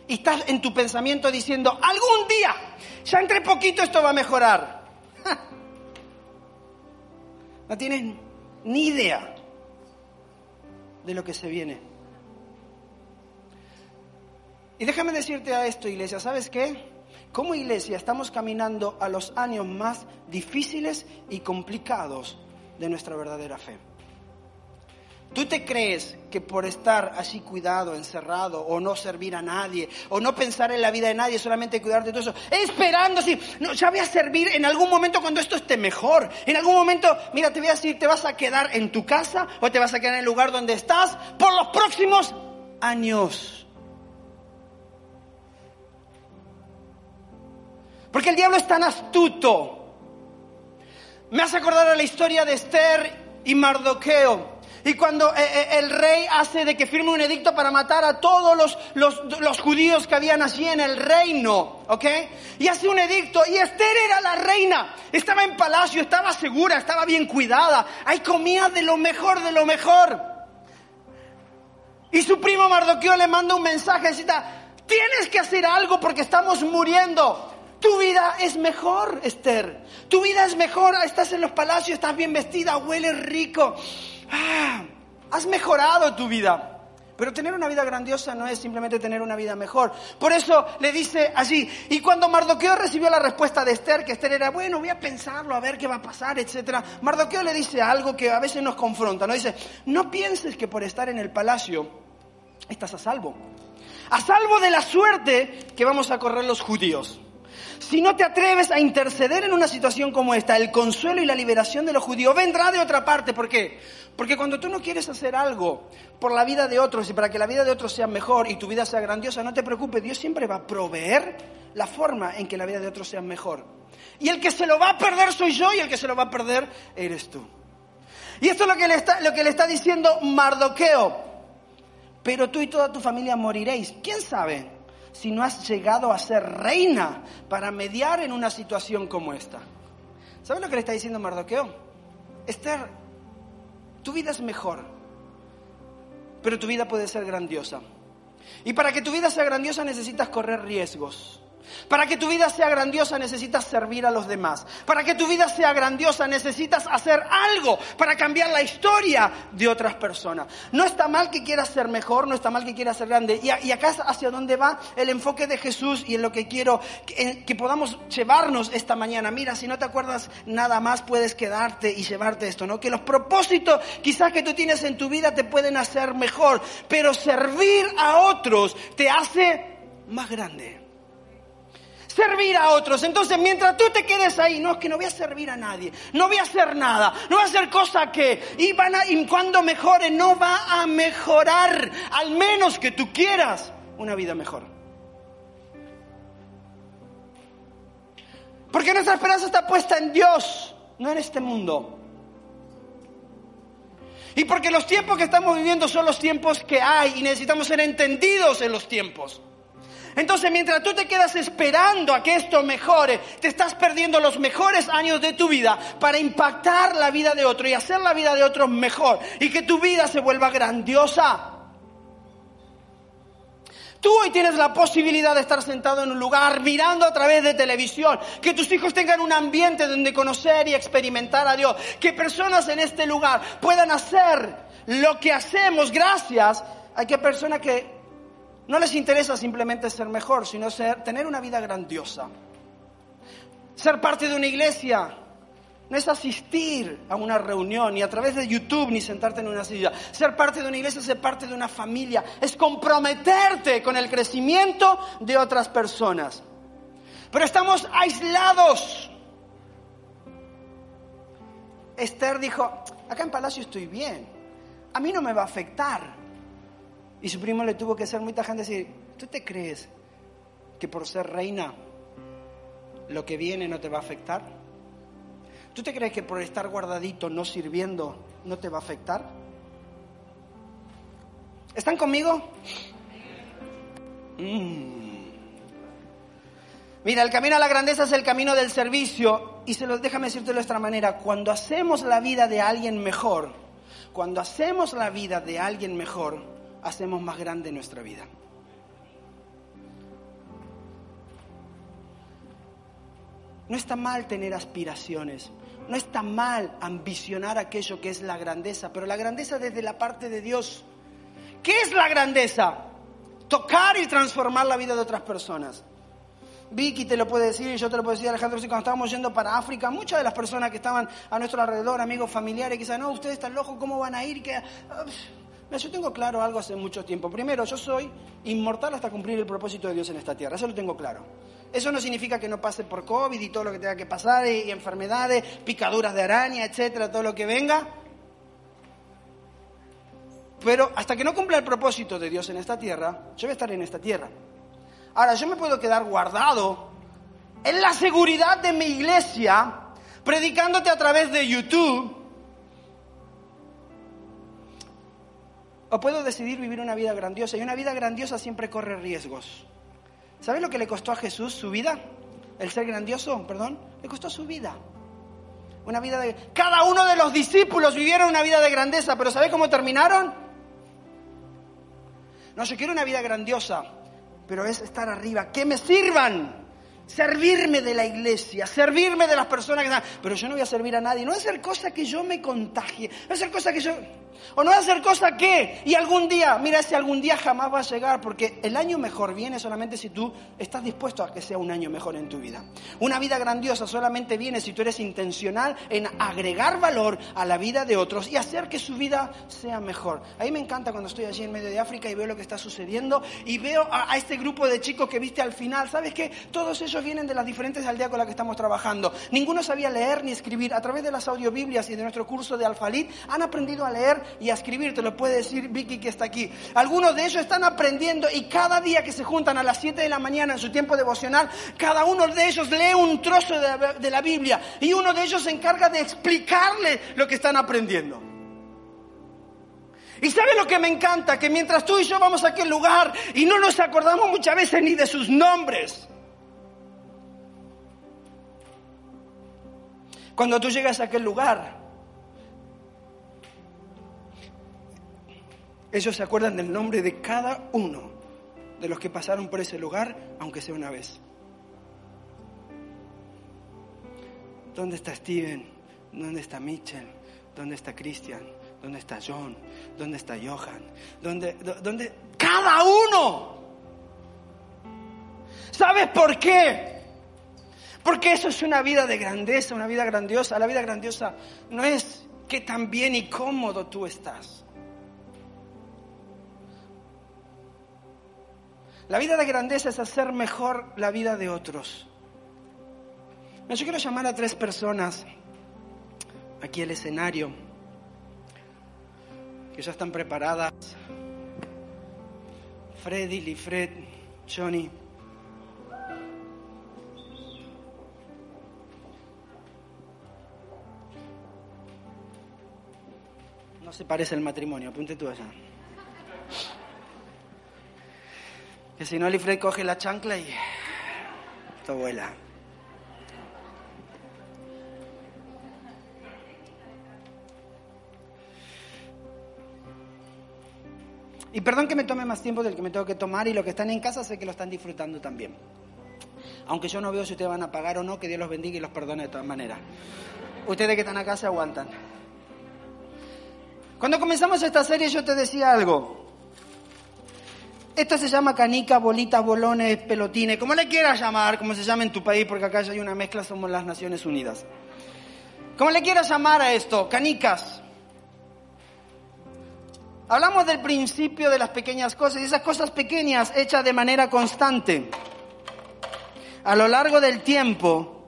y estás en tu pensamiento diciendo, algún día, ya entre poquito esto va a mejorar. No tienes ni idea de lo que se viene. Y déjame decirte a esto, iglesia, ¿sabes qué? Como iglesia estamos caminando a los años más difíciles y complicados de nuestra verdadera fe. ¿Tú te crees que por estar así cuidado, encerrado, o no servir a nadie, o no pensar en la vida de nadie, solamente cuidar de todo eso, esperando así, no, ya voy a servir en algún momento cuando esto esté mejor? En algún momento, mira, te voy a decir, te vas a quedar en tu casa o te vas a quedar en el lugar donde estás por los próximos años. Porque el diablo es tan astuto. Me hace acordar a la historia de Esther y Mardoqueo. Y cuando eh, eh, el rey hace de que firme un edicto para matar a todos los, los, judíos que habían allí en el reino, ¿ok? Y hace un edicto y Esther era la reina, estaba en palacio, estaba segura, estaba bien cuidada, ahí comía de lo mejor, de lo mejor. Y su primo Mardoqueo le manda un mensaje, dice, tienes que hacer algo porque estamos muriendo. Tu vida es mejor, Esther. Tu vida es mejor. Estás en los palacios, estás bien vestida, hueles rico. Ah, has mejorado tu vida. Pero tener una vida grandiosa no es simplemente tener una vida mejor. Por eso le dice allí, y cuando Mardoqueo recibió la respuesta de Esther, que Esther era, bueno, voy a pensarlo, a ver qué va a pasar, etcétera, Mardoqueo le dice algo que a veces nos confronta, ¿no? Dice, no pienses que por estar en el palacio estás a salvo. A salvo de la suerte que vamos a correr los judíos. Si no te atreves a interceder en una situación como esta, el consuelo y la liberación de los judíos vendrá de otra parte. ¿Por qué? Porque cuando tú no quieres hacer algo por la vida de otros y para que la vida de otros sea mejor y tu vida sea grandiosa, no te preocupes, Dios siempre va a proveer la forma en que la vida de otros sea mejor. Y el que se lo va a perder soy yo y el que se lo va a perder eres tú. Y esto es lo que le está, diciendo Mardoqueo. Pero tú y toda tu familia moriréis. ¿Quién sabe? Si no has llegado a ser reina para mediar en una situación como esta? ¿Sabes lo que le está diciendo Mardoqueo? Esther, tu vida es mejor, pero tu vida puede ser grandiosa. Y para que tu vida sea grandiosa necesitas correr riesgos. Para que tu vida sea grandiosa necesitas servir a los demás. Para que tu vida sea grandiosa necesitas hacer algo para cambiar la historia de otras personas. No está mal que quieras ser mejor, no está mal que quieras ser grande. Y, acá es hacia dónde va el enfoque de Jesús y en lo que quiero que, que podamos llevarnos esta mañana. Mira, si no te acuerdas nada más, puedes quedarte y llevarte esto, ¿no? Que los propósitos quizás que tú tienes en tu vida te pueden hacer mejor, pero servir a otros te hace más grande servir a otros. Entonces, mientras tú te quedes ahí, no es que no voy a servir a nadie, no voy a hacer nada, no voy a hacer cosa que, y, a, y cuando mejore, no va a mejorar, al menos que tú quieras una vida mejor. Porque nuestra esperanza está puesta en Dios, no en este mundo. Y porque los tiempos que estamos viviendo son los tiempos que hay y necesitamos ser entendidos en los tiempos. Entonces, mientras tú te quedas esperando a que esto mejore, te estás perdiendo los mejores años de tu vida para impactar la vida de otro y hacer la vida de otros mejor y que tu vida se vuelva grandiosa. Tú hoy tienes la posibilidad de estar sentado en un lugar mirando a través de televisión, que tus hijos tengan un ambiente donde conocer y experimentar a Dios, que personas en este lugar puedan hacer lo que hacemos gracias a que personas que no les interesa simplemente ser mejor, sino ser, tener una vida grandiosa. Ser parte de una iglesia no es asistir a una reunión, ni a través de YouTube, ni sentarte en una silla. Ser parte de una iglesia es ser parte de una familia. Es comprometerte con el crecimiento de otras personas. Pero estamos aislados. Esther dijo, acá en Palacio estoy bien, a mí no me va a afectar. Y su primo le tuvo que ser muy tajante decir, ¿tú te crees que por ser reina lo que viene no te va a afectar? ¿Tú te crees que por estar guardadito, no sirviendo, no te va a afectar? ¿Están conmigo? Mm. Mira, el camino a la grandeza es el camino del servicio y se lo, déjame decirte de esta manera, cuando hacemos la vida de alguien mejor, cuando hacemos la vida de alguien mejor, hacemos más grande nuestra vida. No está mal tener aspiraciones, no está mal ambicionar aquello que es la grandeza, pero la grandeza desde la parte de Dios. ¿Qué es la grandeza? Tocar y transformar la vida de otras personas. Vicky te lo puede decir, yo te lo puedo decir, Alejandro, cuando estábamos yendo para África, muchas de las personas que estaban a nuestro alrededor, amigos familiares, quizás, no, ustedes están locos, ¿cómo van a ir? Que... Yo tengo claro algo hace mucho tiempo. Primero, yo soy inmortal hasta cumplir el propósito de Dios en esta tierra. Eso lo tengo claro. Eso no significa que no pase por COVID y todo lo que tenga que pasar, y, enfermedades, picaduras de araña, etcétera, todo lo que venga. Pero hasta que no cumpla el propósito de Dios en esta tierra, yo voy a estar en esta tierra. Ahora, yo me puedo quedar guardado en la seguridad de mi iglesia, predicándote a través de YouTube O puedo decidir vivir una vida grandiosa. Y una vida grandiosa siempre corre riesgos. ¿Sabes lo que le costó a Jesús su vida? El ser grandioso, perdón. Le costó su vida. Una vida de... Cada uno de los discípulos vivieron una vida de grandeza, pero ¿sabes cómo terminaron? No, yo quiero una vida grandiosa, pero es estar arriba. Que me sirvan servirme de la iglesia, servirme de las personas que están... Pero yo no voy a servir a nadie. No a hacer cosa que yo me contagie. No voy a hacer cosa que yo... O no hacer cosa que... Y algún día, mira, ese algún día jamás va a llegar porque el año mejor viene solamente si tú estás dispuesto a que sea un año mejor en tu vida. Una vida grandiosa solamente viene si tú eres intencional en agregar valor a la vida de otros y hacer que su vida sea mejor. A mí me encanta cuando estoy allí en medio de África y veo lo que está sucediendo y veo a, a este grupo de chicos que viste al final. ¿Sabes qué? Todos ellos vienen de las diferentes aldeas con las que estamos trabajando. Ninguno sabía leer ni escribir. A través de las audiobiblias y de nuestro curso de Alfalit han aprendido a leer y a escribir. Te lo puede decir Vicky que está aquí. Algunos de ellos están aprendiendo y cada día que se juntan a las 7 de la mañana en su tiempo devocional, cada uno de ellos lee un trozo de la, Biblia y uno de ellos se encarga de explicarle lo que están aprendiendo. Y sabe lo que me encanta, que mientras tú y yo vamos a aquel lugar y no nos acordamos muchas veces ni de sus nombres, Cuando tú llegas a aquel lugar, ellos se acuerdan del nombre de cada uno de los que pasaron por ese lugar, aunque sea una vez. ¿Dónde está Steven? ¿Dónde está Mitchell? ¿Dónde está Christian? ¿Dónde está John? ¿Dónde está Johan? ¿Dónde, dónde? Cada uno. ¿Sabes por qué? Porque eso es una vida de grandeza, una vida grandiosa. La vida grandiosa no es que tan bien y cómodo tú estás. La vida de grandeza es hacer mejor la vida de otros. Yo quiero llamar a tres personas aquí al escenario que ya están preparadas. Freddy, Lifred, Johnny. No se parece el matrimonio, apunte tú allá. Que si no, Lifred coge la chancla y. Esto vuela. Y perdón que me tome más tiempo del que me tengo que tomar y los que están en casa sé que lo están disfrutando también. Aunque yo no veo si ustedes van a pagar o no, que Dios los bendiga y los perdone de todas maneras. Ustedes que están acá se aguantan. Cuando comenzamos esta serie yo te decía algo. Esto se llama canica, bolitas, bolones, pelotines, como le quieras llamar, como se llama en tu país, porque acá ya hay una mezcla, somos las Naciones Unidas. Como le quieras llamar a esto, canicas. Hablamos del principio de las pequeñas cosas y esas cosas pequeñas hechas de manera constante a lo largo del tiempo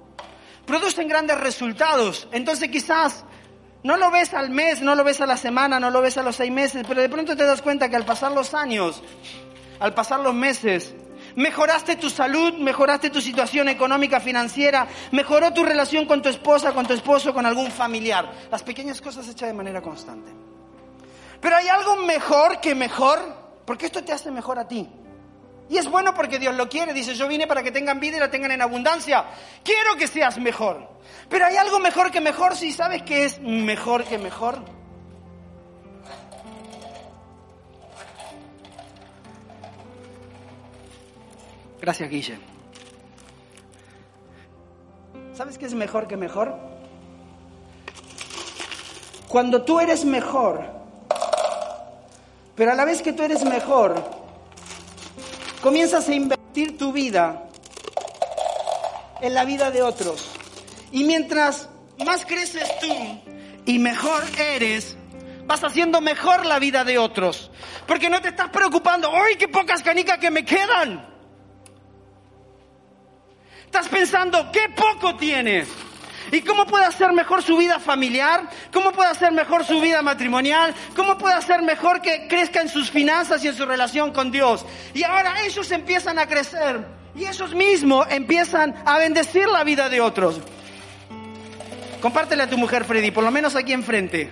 producen grandes resultados. Entonces quizás No lo ves al mes, no lo ves a la semana, no lo ves a los seis meses, pero de pronto te das cuenta que al pasar los años, al pasar los meses, mejoraste tu salud, mejoraste tu situación económica, financiera, mejoró tu relación con tu esposa, con tu esposo, con algún familiar. Las pequeñas cosas hechas de manera constante. Pero hay algo mejor que mejor, porque esto te hace mejor a ti. Y es bueno porque Dios lo quiere. Dice, yo vine para que tengan vida y la tengan en abundancia. Quiero que seas mejor. Pero hay algo mejor que mejor si sabes que es mejor que mejor. Gracias, Guille. ¿Sabes qué es mejor que mejor? Cuando tú eres mejor, pero a la vez que tú eres mejor, comienzas a invertir tu vida en la vida de otros. Y mientras más creces tú y mejor eres, vas haciendo mejor la vida de otros. Porque no te estás preocupando, ¡ay, qué pocas canicas que me quedan! Estás pensando, ¿qué poco tienes? ¿Y cómo puede hacer mejor su vida familiar? ¿Cómo puede hacer mejor su vida matrimonial? ¿Cómo puede hacer mejor que crezca en sus finanzas y en su relación con Dios? Y ahora ellos empiezan a crecer y ellos mismos empiezan a bendecir la vida de otros. Compártele a tu mujer, Freddy, por lo menos aquí enfrente.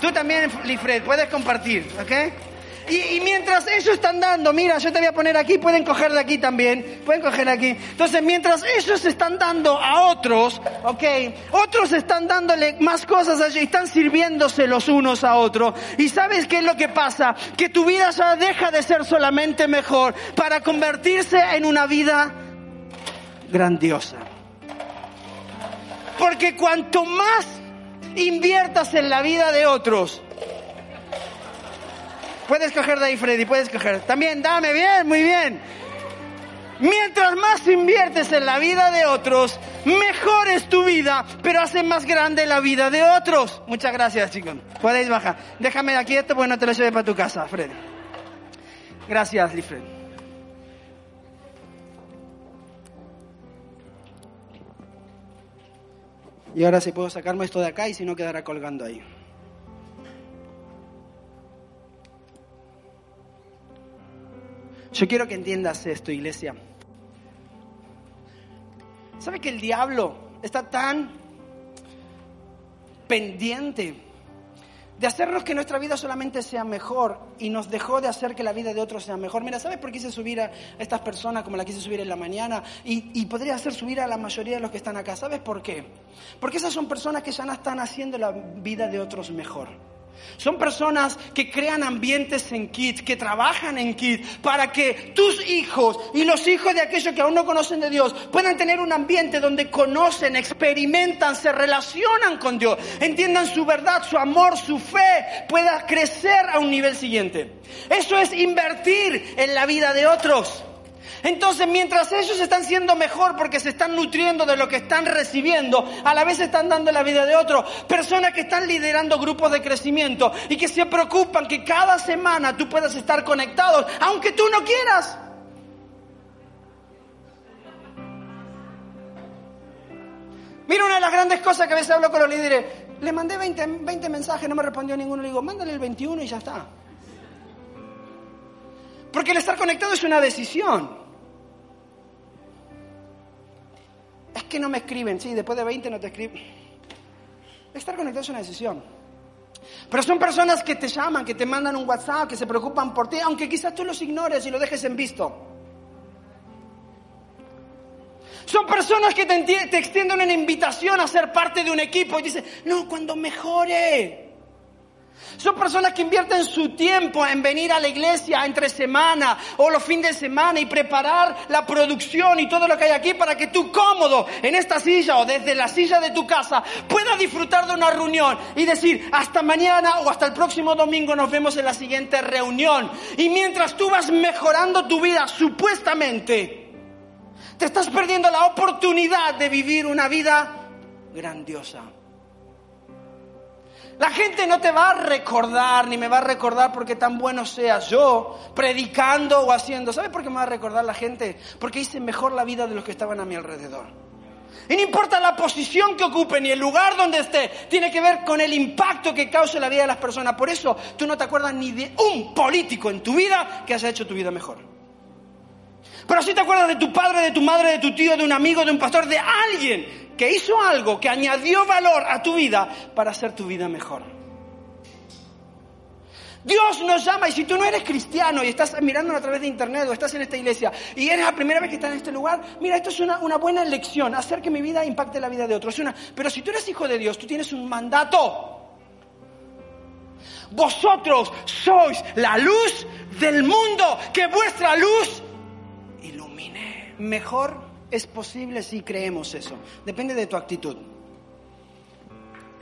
Tú también, Lifred, puedes compartir, ¿ok? Y, mientras ellos están dando, mira, yo te voy a poner aquí, pueden coger de aquí también, pueden coger aquí. Entonces, mientras ellos están dando a otros, ok, otros están dándole más cosas a ellos y están sirviéndose los unos a otros. Y sabes qué es lo que pasa? Que tu vida ya deja de ser solamente mejor para convertirse en una vida grandiosa. Porque cuanto más inviertas en la vida de otros, Puedes coger de ahí, Freddy, puedes coger. También, dame, bien, muy bien. Mientras más inviertes en la vida de otros, mejor es tu vida, pero hace más grande la vida de otros. Muchas gracias, chicos. Podéis bajar. Déjame aquí esto porque no te lo lleve para tu casa, Freddy. Gracias, Lifred. Y ahora sí puedo sacarme esto de acá y si no quedará colgando ahí. Yo quiero que entiendas esto, iglesia. ¿Sabe que el diablo está tan pendiente de hacernos que nuestra vida solamente sea mejor y nos dejó de hacer que la vida de otros sea mejor. Mira, ¿sabes por qué quise subir a estas personas como la quise subir en la mañana? Y, y, podría hacer subir a la mayoría de los que están acá. ¿Sabes por qué? Porque esas son personas que ya no están haciendo la vida de otros mejor. Son personas que crean ambientes en Kids, que trabajan en Kids, para que tus hijos y los hijos de aquellos que aún no conocen de Dios puedan tener un ambiente donde conocen, experimentan, se relacionan con Dios, entiendan su verdad, su amor, su fe, pueda crecer a un nivel siguiente. Eso es invertir en la vida de otros. Entonces, mientras ellos están siendo mejor porque se están nutriendo de lo que están recibiendo, a la vez están dando la vida de otros. Personas que están liderando grupos de crecimiento y que se preocupan que cada semana tú puedas estar conectados, aunque tú no quieras. Mira una de las grandes cosas que a veces hablo con los líderes. Le mandé 20, 20 mensajes, no me respondió ninguno. Le digo, mándale el 21 y ya está. Porque el estar conectado es una decisión. Es que no me escriben, sí, después de 20 no te escriben. Estar conectado es una decisión. Pero son personas que te llaman, que te mandan un WhatsApp, que se preocupan por ti, aunque quizás tú los ignores y lo dejes en visto. Son personas que te, te extienden una invitación a ser parte de un equipo y dicen, no, cuando mejore. Son personas que invierten su tiempo en venir a la iglesia entre semana o los fines de semana y preparar la producción y todo lo que hay aquí para que tú cómodo en esta silla o desde la silla de tu casa puedas disfrutar de una reunión y decir hasta mañana o hasta el próximo domingo nos vemos en la siguiente reunión. Y mientras tú vas mejorando tu vida supuestamente, te estás perdiendo la oportunidad de vivir una vida grandiosa. La gente no te va a recordar, ni me va a recordar porque tan bueno seas yo, predicando o haciendo. ¿Sabes por qué me va a recordar la gente? Porque hice mejor la vida de los que estaban a mi alrededor. Y no importa la posición que ocupe ni el lugar donde esté, tiene que ver con el impacto que cause la vida de las personas. Por eso tú no te acuerdas ni de un político en tu vida que haya hecho tu vida mejor. Pero sí te acuerdas de tu padre, de tu madre, de tu tío, de un amigo, de un pastor, de alguien que hizo algo, que añadió valor a tu vida para hacer tu vida mejor. Dios nos llama y si tú no eres cristiano y estás mirando a través de internet o estás en esta iglesia y eres la primera vez que estás en este lugar, mira, esto es una, buena elección, hacer que mi vida impacte la vida de otros. Una, pero si tú eres hijo de Dios, tú tienes un mandato. Vosotros sois la luz del mundo, que vuestra luz. Mejor es posible si creemos eso. Depende de tu actitud.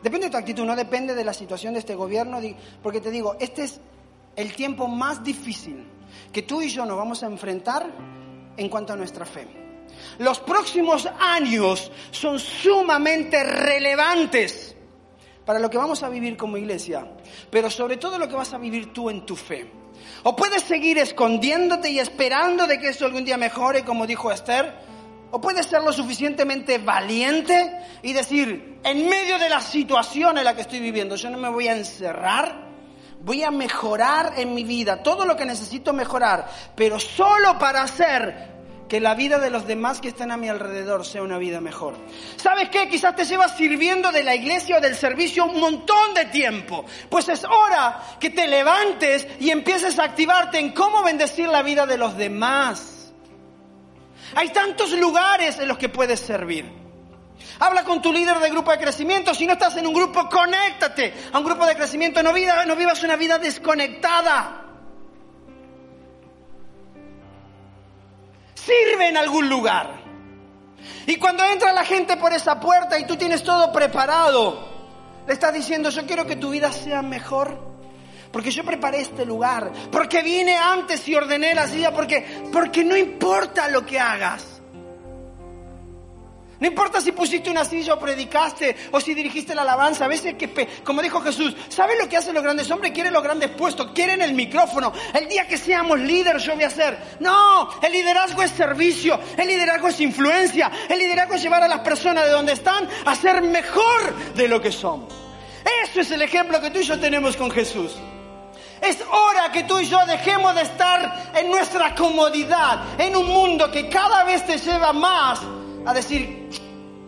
Depende de tu actitud, no depende de la situación de este gobierno, porque te digo, este es el tiempo más difícil que tú y yo nos vamos a enfrentar en cuanto a nuestra fe. Los próximos años son sumamente relevantes para lo que vamos a vivir como iglesia, pero sobre todo lo que vas a vivir tú en tu fe. O puedes seguir escondiéndote y esperando de que eso algún día mejore, como dijo Esther, o puedes ser lo suficientemente valiente y decir, en medio de la situación en la que estoy viviendo, yo no me voy a encerrar, voy a mejorar en mi vida todo lo que necesito mejorar, pero solo para hacer que la vida de los demás que estén a mi alrededor sea una vida mejor. ¿Sabes qué? Quizás te llevas sirviendo de la iglesia o del servicio un montón de tiempo. Pues es hora que te levantes y empieces a activarte en cómo bendecir la vida de los demás. Hay tantos lugares en los que puedes servir. Habla con tu líder de grupo de crecimiento. Si no estás en un grupo, conéctate a un grupo de crecimiento. No, no vivas una vida desconectada. Sirve en algún lugar. Y cuando entra la gente por esa puerta y tú tienes todo preparado, le estás diciendo, yo quiero que tu vida sea mejor porque yo preparé este lugar, porque vine antes y ordené la silla, porque, porque no importa lo que hagas. No importa si pusiste una silla o predicaste o si dirigiste la alabanza. A veces como dijo Jesús, ¿sabes lo que hacen los grandes hombres? Quieren los grandes puestos, quieren el micrófono. El día que seamos líderes yo voy a hacer. No, el liderazgo es servicio, el liderazgo es influencia, el liderazgo es llevar a las personas de donde están a ser mejor de lo que son. Eso es el ejemplo que tú y yo tenemos con Jesús. Es hora que tú y yo dejemos de estar en nuestra comodidad, en un mundo que cada vez te lleva más a decir,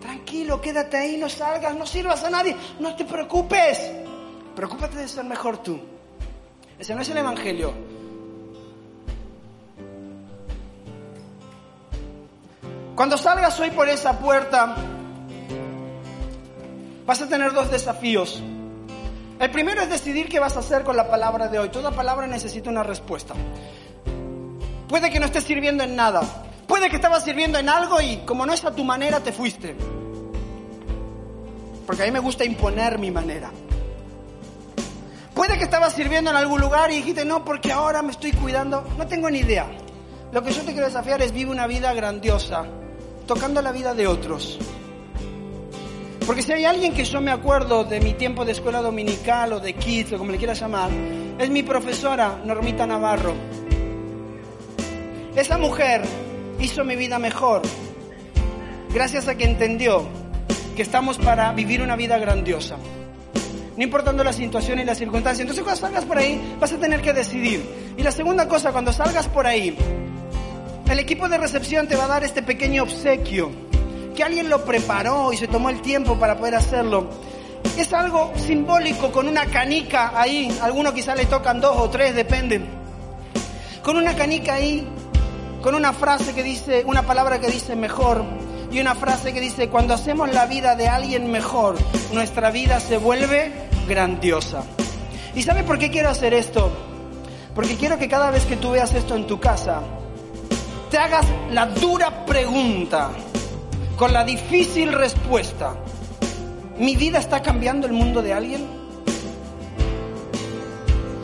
tranquilo, quédate ahí, no salgas, no sirvas a nadie, no te preocupes. Preocúpate de ser mejor tú. Ese no es el Evangelio. Cuando salgas hoy por esa puerta, vas a tener dos desafíos. El primero es decidir qué vas a hacer con la palabra de hoy. Toda palabra necesita una respuesta. Puede que no estés sirviendo en nada. Puede que estabas sirviendo en algo y como no es a tu manera te fuiste. Porque a mí me gusta imponer mi manera. Puede que estabas sirviendo en algún lugar y dijiste, no, porque ahora me estoy cuidando. No tengo ni idea. Lo que yo te quiero desafiar es vive una vida grandiosa, tocando la vida de otros. Porque si hay alguien que yo me acuerdo de mi tiempo de escuela dominical o de kids o como le quieras llamar, es mi profesora Normita Navarro. Esa mujer hizo mi vida mejor gracias a que entendió que estamos para vivir una vida grandiosa. No importando la situación y la circunstancia. Entonces cuando salgas por ahí vas a tener que decidir. Y la segunda cosa, cuando salgas por ahí, el equipo de recepción te va a dar este pequeño obsequio que alguien lo preparó y se tomó el tiempo para poder hacerlo. Es algo simbólico con una canica ahí, algunos quizás le tocan dos o tres, depende. Con una canica ahí, con una frase que dice, una palabra que dice mejor y una frase que dice, cuando hacemos la vida de alguien mejor, nuestra vida se vuelve grandiosa. ¿Y sabe por qué quiero hacer esto? Porque quiero que cada vez que tú veas esto en tu casa, te hagas la dura pregunta con la difícil respuesta, ¿mi vida está cambiando el mundo de alguien?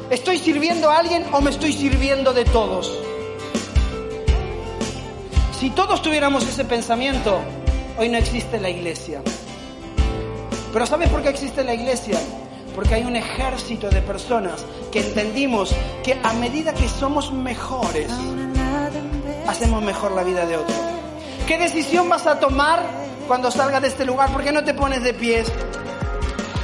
¿Estoy sirviendo a alguien o me estoy sirviendo de todos? Si todos tuviéramos ese pensamiento, hoy no existe la iglesia. Pero ¿sabes por qué existe la iglesia? Porque hay un ejército de personas que entendimos que a medida que somos mejores, hacemos mejor la vida de otros. ¿Qué decisión vas a tomar cuando salgas de este lugar, ¿por qué no te pones de pies?